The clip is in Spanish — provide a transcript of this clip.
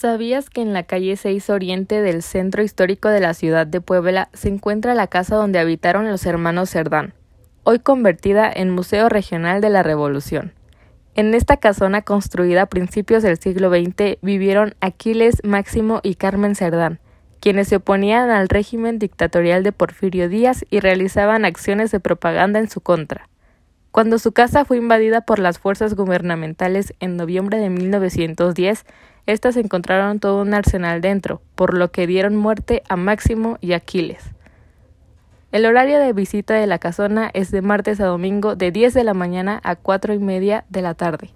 ¿Sabías que en la calle 6 Oriente del centro histórico de la ciudad de Puebla se encuentra la casa donde habitaron los hermanos Cerdán, hoy convertida en Museo Regional de la Revolución? En esta casona construida a principios del siglo XX vivieron Aquiles, Máximo y Carmen Cerdán, quienes se oponían al régimen dictatorial de Porfirio Díaz y realizaban acciones de propaganda en su contra. Cuando su casa fue invadida por las fuerzas gubernamentales en noviembre de 1910, estas encontraron todo un arsenal dentro, por lo que dieron muerte a Máximo y Aquiles. El horario de visita de la casona es de martes a domingo de 10 de la mañana a 4 y media de la tarde.